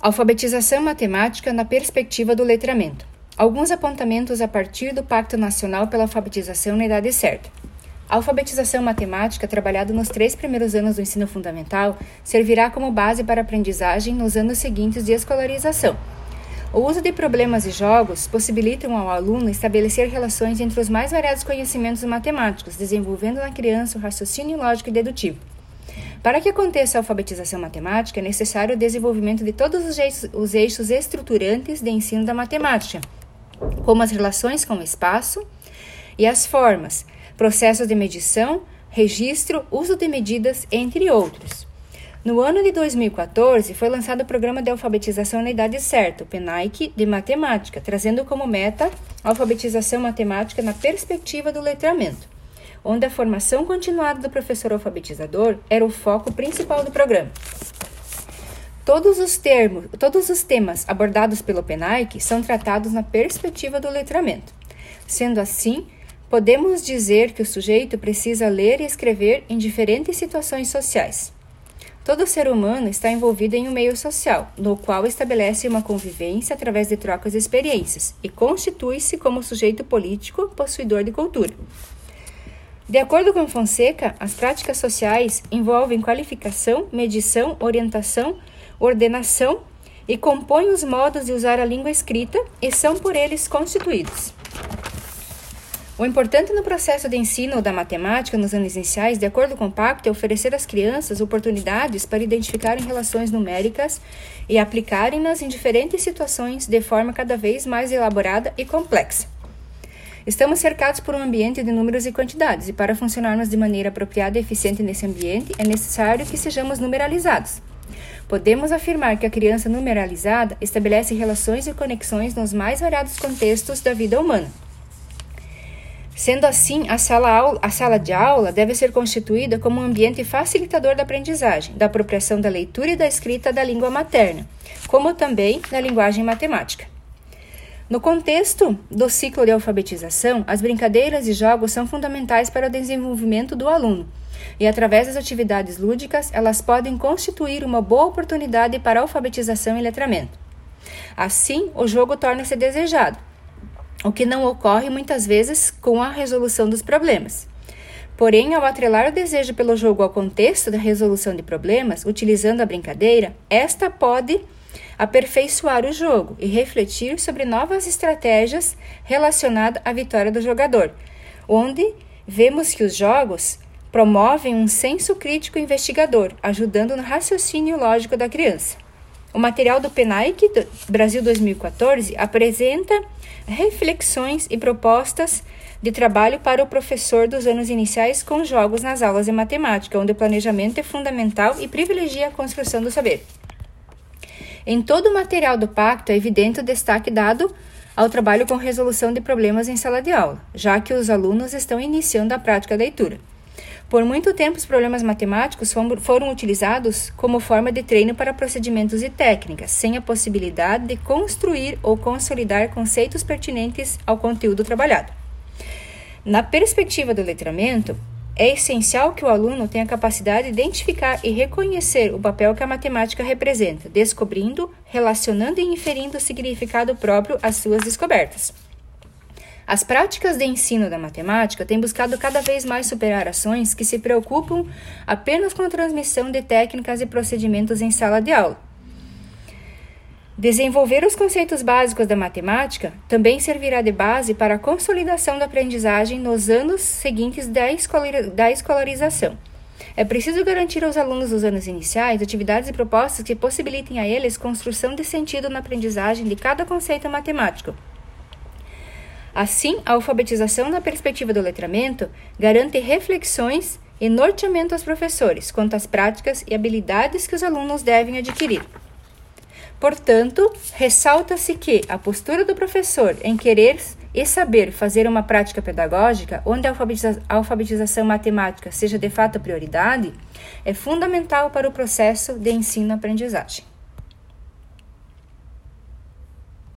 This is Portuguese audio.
Alfabetização matemática na perspectiva do letramento. Alguns apontamentos a partir do Pacto Nacional pela Alfabetização na Idade Certa. A alfabetização matemática, trabalhada nos três primeiros anos do ensino fundamental, servirá como base para aprendizagem nos anos seguintes de escolarização. O uso de problemas e jogos possibilitam ao aluno estabelecer relações entre os mais variados conhecimentos matemáticos, desenvolvendo na criança o raciocínio lógico e dedutivo. Para que aconteça a alfabetização matemática, é necessário o desenvolvimento de todos os eixos, os eixos estruturantes de ensino da matemática, como as relações com o espaço e as formas, processos de medição, registro, uso de medidas, entre outros. No ano de 2014, foi lançado o Programa de Alfabetização na Idade Certa, o PENAIC, de Matemática, trazendo como meta a alfabetização matemática na perspectiva do letramento onde a formação continuada do professor alfabetizador era o foco principal do programa. Todos os, termos, todos os temas abordados pelo PENAIC são tratados na perspectiva do letramento. Sendo assim, podemos dizer que o sujeito precisa ler e escrever em diferentes situações sociais. Todo ser humano está envolvido em um meio social, no qual estabelece uma convivência através de trocas de experiências e constitui-se como sujeito político possuidor de cultura. De acordo com Fonseca, as práticas sociais envolvem qualificação, medição, orientação, ordenação e compõem os modos de usar a língua escrita e são por eles constituídos. O importante no processo de ensino da matemática nos anos iniciais, de acordo com o pacto, é oferecer às crianças oportunidades para identificarem relações numéricas e aplicarem-nas em diferentes situações de forma cada vez mais elaborada e complexa. Estamos cercados por um ambiente de números e quantidades, e para funcionarmos de maneira apropriada e eficiente nesse ambiente, é necessário que sejamos numeralizados. Podemos afirmar que a criança numeralizada estabelece relações e conexões nos mais variados contextos da vida humana. Sendo assim, a sala, a sala de aula deve ser constituída como um ambiente facilitador da aprendizagem, da apropriação da leitura e da escrita da língua materna, como também da linguagem matemática. No contexto do ciclo de alfabetização, as brincadeiras e jogos são fundamentais para o desenvolvimento do aluno, e através das atividades lúdicas, elas podem constituir uma boa oportunidade para alfabetização e letramento. Assim, o jogo torna-se desejado, o que não ocorre muitas vezes com a resolução dos problemas. Porém, ao atrelar o desejo pelo jogo ao contexto da resolução de problemas, utilizando a brincadeira, esta pode aperfeiçoar o jogo e refletir sobre novas estratégias relacionadas à vitória do jogador, onde vemos que os jogos promovem um senso crítico investigador, ajudando no raciocínio lógico da criança. O material do PENAIC Brasil 2014 apresenta reflexões e propostas de trabalho para o professor dos anos iniciais com jogos nas aulas de matemática, onde o planejamento é fundamental e privilegia a construção do saber. Em todo o material do pacto é evidente o destaque dado ao trabalho com resolução de problemas em sala de aula, já que os alunos estão iniciando a prática da leitura. Por muito tempo, os problemas matemáticos foram utilizados como forma de treino para procedimentos e técnicas, sem a possibilidade de construir ou consolidar conceitos pertinentes ao conteúdo trabalhado. Na perspectiva do letramento, é essencial que o aluno tenha capacidade de identificar e reconhecer o papel que a matemática representa, descobrindo, relacionando e inferindo o significado próprio às suas descobertas. As práticas de ensino da matemática têm buscado cada vez mais superar ações que se preocupam apenas com a transmissão de técnicas e procedimentos em sala de aula Desenvolver os conceitos básicos da matemática também servirá de base para a consolidação da aprendizagem nos anos seguintes da, escolarização. É preciso garantir aos alunos dos anos iniciais atividades e propostas que possibilitem a eles construção de sentido na aprendizagem de cada conceito matemático. Assim, a alfabetização na perspectiva do letramento garante reflexões e norteamento aos professores quanto às práticas e habilidades que os alunos devem adquirir. Portanto, ressalta-se que a postura do professor em querer e saber fazer uma prática pedagógica onde a alfabetiza alfabetização matemática seja de fato prioridade é fundamental para o processo de ensino-aprendizagem.